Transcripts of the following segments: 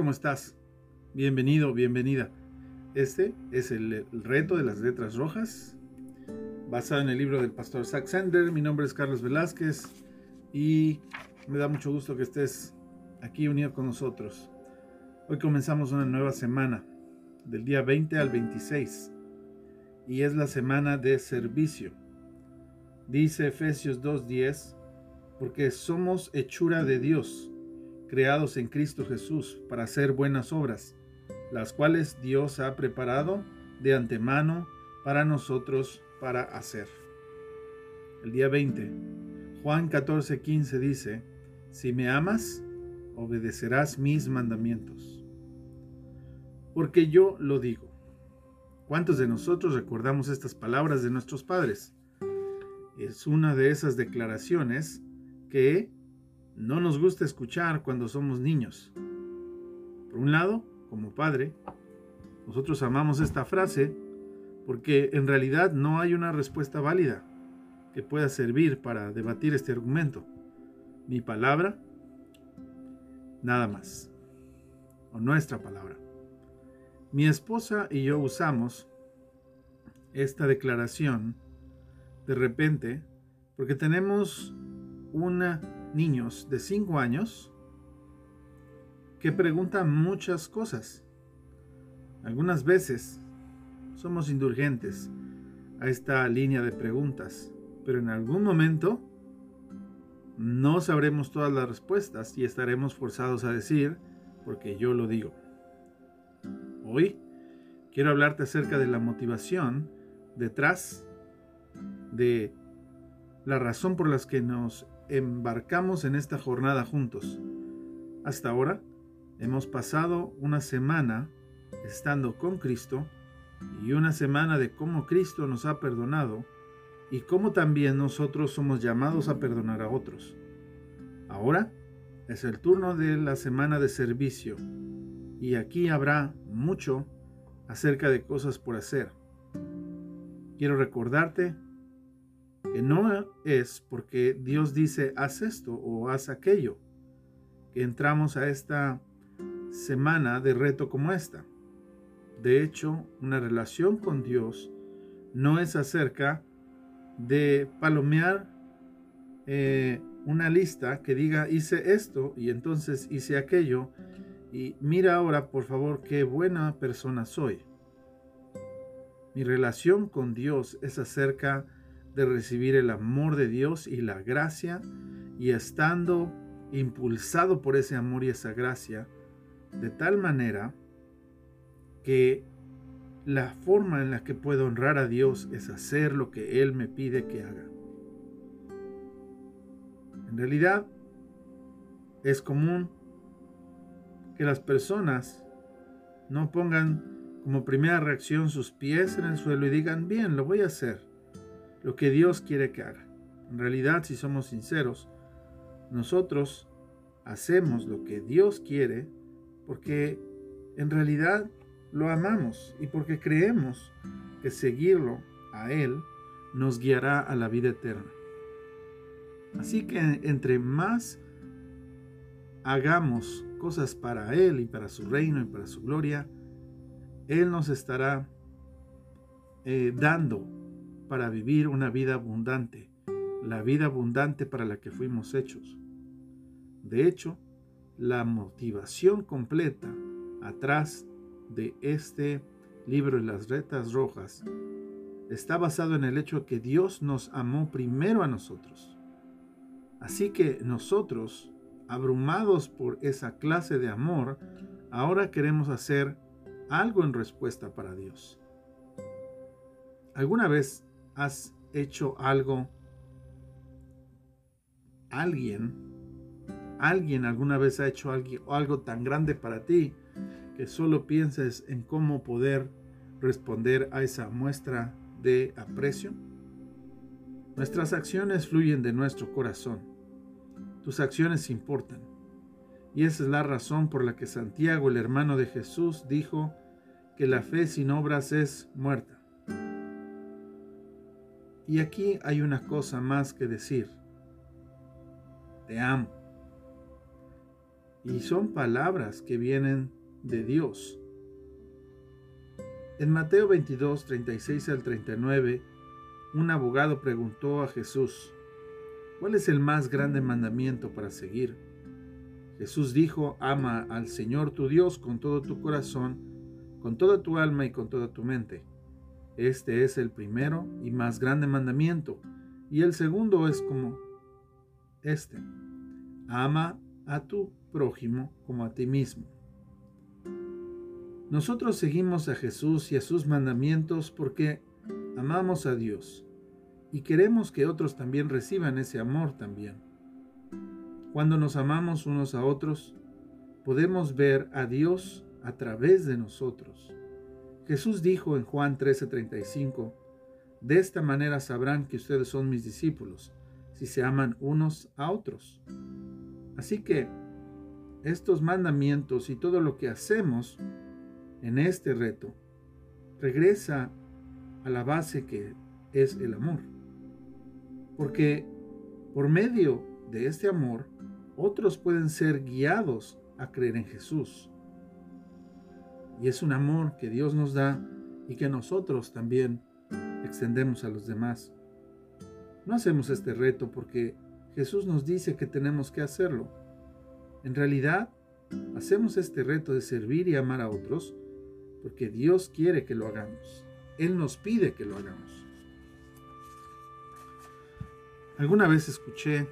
¿cómo estás? Bienvenido, bienvenida. Este es el, reto de las letras rojas, basado en el libro del pastor Zach Sender. Mi nombre es Carlos Velázquez y me da mucho gusto que estés aquí unido con nosotros. Hoy comenzamos una nueva semana, del día 20 al 26, y es la semana de servicio. Dice Efesios 2.10, porque somos hechura de Dios creados en Cristo Jesús para hacer buenas obras, las cuales Dios ha preparado de antemano para nosotros para hacer. El día 20, Juan 14:15 dice, si me amas, obedecerás mis mandamientos. Porque yo lo digo. ¿Cuántos de nosotros recordamos estas palabras de nuestros padres? Es una de esas declaraciones que no nos gusta escuchar cuando somos niños. Por un lado, como padre, nosotros amamos esta frase porque en realidad no hay una respuesta válida que pueda servir para debatir este argumento. Mi palabra, nada más. O nuestra palabra. Mi esposa y yo usamos esta declaración de repente porque tenemos una niños de 5 años que preguntan muchas cosas. Algunas veces somos indulgentes a esta línea de preguntas, pero en algún momento no sabremos todas las respuestas y estaremos forzados a decir, porque yo lo digo. Hoy quiero hablarte acerca de la motivación detrás de la razón por las que nos embarcamos en esta jornada juntos. Hasta ahora hemos pasado una semana estando con Cristo y una semana de cómo Cristo nos ha perdonado y cómo también nosotros somos llamados a perdonar a otros. Ahora es el turno de la semana de servicio y aquí habrá mucho acerca de cosas por hacer. Quiero recordarte que no es porque Dios dice haz esto o haz aquello, que entramos a esta semana de reto como esta. De hecho, una relación con Dios no es acerca de palomear eh, una lista que diga hice esto y entonces hice aquello y mira ahora por favor qué buena persona soy. Mi relación con Dios es acerca de recibir el amor de Dios y la gracia y estando impulsado por ese amor y esa gracia, de tal manera que la forma en la que puedo honrar a Dios es hacer lo que Él me pide que haga. En realidad, es común que las personas no pongan como primera reacción sus pies en el suelo y digan, bien, lo voy a hacer lo que Dios quiere que haga. En realidad, si somos sinceros, nosotros hacemos lo que Dios quiere porque en realidad lo amamos y porque creemos que seguirlo a Él nos guiará a la vida eterna. Así que entre más hagamos cosas para Él y para su reino y para su gloria, Él nos estará eh, dando para vivir una vida abundante, la vida abundante para la que fuimos hechos. De hecho, la motivación completa atrás de este libro de las retas rojas está basado en el hecho que Dios nos amó primero a nosotros. Así que nosotros, abrumados por esa clase de amor, ahora queremos hacer algo en respuesta para Dios. ¿Alguna vez has hecho algo, alguien, alguien alguna vez ha hecho algo, tan grande para ti que solo pienses en cómo poder responder a esa muestra de aprecio? Nuestras acciones fluyen de nuestro corazón. Tus acciones importan. Y esa es la razón por la que Santiago, el hermano de Jesús, dijo que la fe sin obras es muerta. Y aquí hay una cosa más que decir. Te amo. y son palabras que vienen de Dios. En Mateo 22, 36 al 39, un abogado preguntó a Jesús, ¿cuál es el más grande mandamiento para seguir? Jesús dijo, ama al Señor tu Dios con todo tu corazón, con toda tu alma y con toda tu mente. Este es el primero y más grande mandamiento, y el segundo es como este, ama a tu prójimo como a ti mismo. Nosotros seguimos a Jesús y a sus mandamientos porque amamos a Dios y queremos que otros también reciban ese amor también. Cuando nos amamos unos a otros, podemos ver a Dios a través de nosotros. Jesús dijo en Juan 13:35, De esta manera sabrán que ustedes son mis discípulos, si se aman unos a otros. Así que estos mandamientos y todo lo que hacemos en este reto regresa a la base que es el amor. Porque por medio de este amor, otros pueden ser guiados a creer en Jesús. Y es un amor que Dios nos da y que nosotros también extendemos a los demás. No hacemos este reto porque Jesús nos dice que tenemos que hacerlo. En realidad, hacemos este reto de servir y amar a otros porque Dios quiere que lo hagamos. Él nos pide que lo hagamos. Alguna vez escuché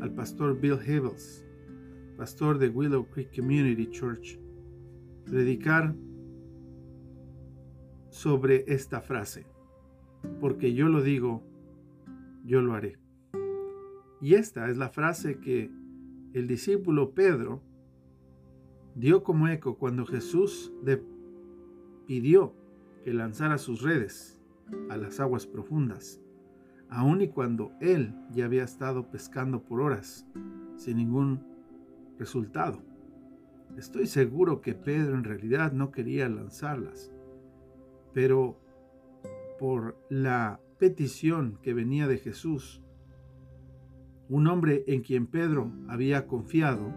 al pastor Bill Hibbles, pastor de Willow Creek Community Church, predicar sobre esta frase, porque yo lo digo, yo lo haré. Y esta es la frase que el discípulo Pedro dio como eco cuando Jesús le pidió que lanzara sus redes a las aguas profundas, aun y cuando él ya había estado pescando por horas sin ningún resultado. Estoy seguro que Pedro en realidad no quería lanzarlas, pero por la petición que venía de Jesús, un hombre en quien Pedro había confiado,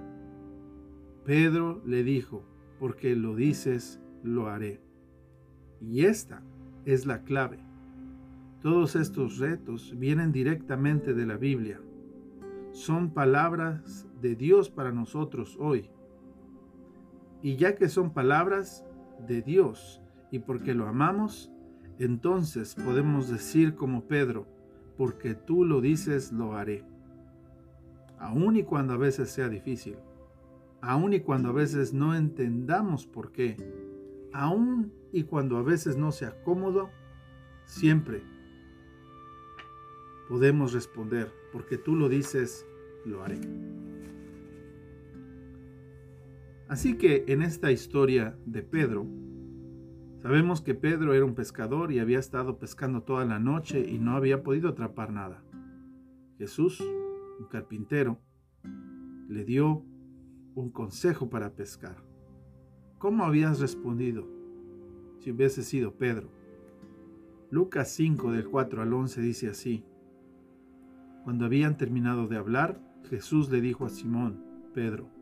Pedro le dijo, porque lo dices, lo haré. Y esta es la clave. Todos estos retos vienen directamente de la Biblia. Son palabras de Dios para nosotros hoy. Y ya que son palabras de Dios y porque lo amamos, entonces podemos decir como Pedro, porque tú lo dices, lo haré. Aun y cuando a veces sea difícil, aun y cuando a veces no entendamos por qué, aun y cuando a veces no sea cómodo, siempre podemos responder, porque tú lo dices, lo haré. Así que en esta historia de Pedro, sabemos que Pedro era un pescador y había estado pescando toda la noche y no había podido atrapar nada. Jesús, un carpintero, le dio un consejo para pescar. ¿Cómo habías respondido si hubiese sido Pedro? Lucas 5 del 4 al 11 dice así. Cuando habían terminado de hablar, Jesús le dijo a Simón, Pedro,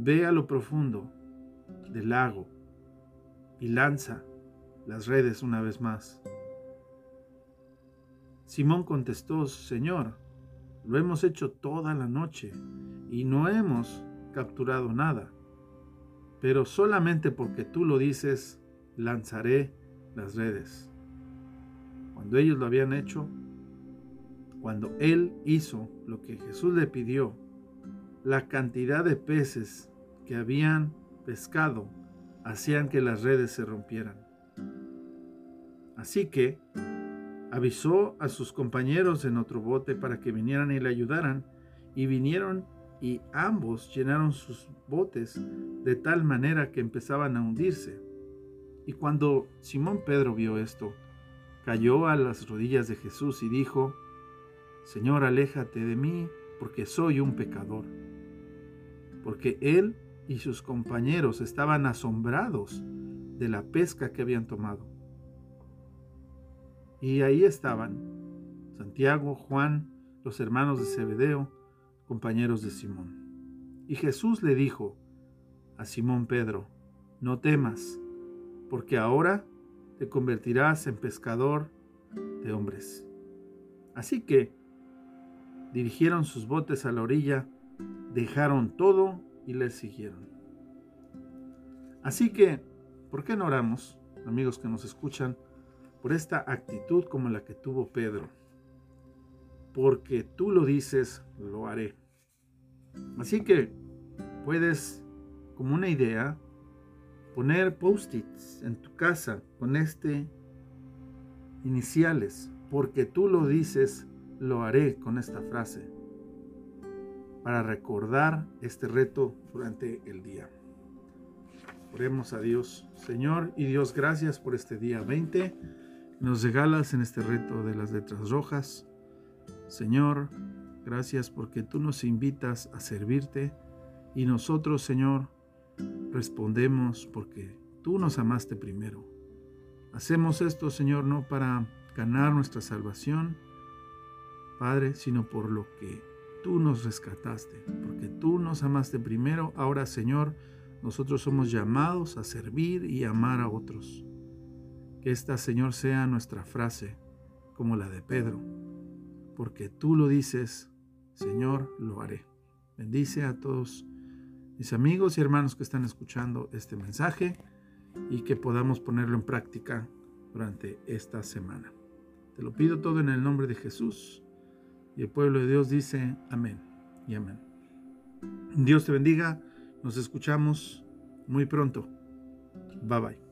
Ve a lo profundo del lago y lanza las redes una vez más. Simón contestó, Señor, lo hemos hecho toda la noche y no hemos capturado nada, pero solamente porque tú lo dices, lanzaré las redes. Cuando ellos lo habían hecho, cuando él hizo lo que Jesús le pidió, la cantidad de peces que habían pescado hacían que las redes se rompieran. Así que avisó a sus compañeros en otro bote para que vinieran y le ayudaran, y vinieron y ambos llenaron sus botes de tal manera que empezaban a hundirse. Y cuando Simón Pedro vio esto, cayó a las rodillas de Jesús y dijo, Señor, aléjate de mí, porque soy un pecador porque él y sus compañeros estaban asombrados de la pesca que habían tomado. Y ahí estaban Santiago, Juan, los hermanos de Zebedeo, compañeros de Simón. Y Jesús le dijo a Simón Pedro, no temas, porque ahora te convertirás en pescador de hombres. Así que dirigieron sus botes a la orilla, dejaron todo y les siguieron. Así que, ¿por qué no oramos, amigos que nos escuchan, por esta actitud como la que tuvo Pedro? Porque tú lo dices, lo haré. Así que puedes, como una idea, poner post-its en tu casa con este iniciales, porque tú lo dices, lo haré con esta frase, para recordar este reto durante el día. Oremos a Dios. Señor y Dios, gracias por este día 20. Nos regalas en este reto de las letras rojas. Señor, gracias porque tú nos invitas a servirte y nosotros, Señor, respondemos porque tú nos amaste primero. Hacemos esto, Señor, no para ganar nuestra salvación, Padre, sino por lo que tú nos rescataste, porque tú nos amaste primero. Ahora, Señor, nosotros somos llamados a servir y amar a otros. Que esta, Señor, sea nuestra frase, como la de Pedro, porque tú lo dices, Señor, lo haré. Bendice a todos mis amigos y hermanos que están escuchando este mensaje y que podamos ponerlo en práctica durante esta semana. Te lo pido todo en el nombre de Jesús. Y el pueblo de Dios dice amén y amén. Dios te bendiga. Nos escuchamos muy pronto. Bye bye.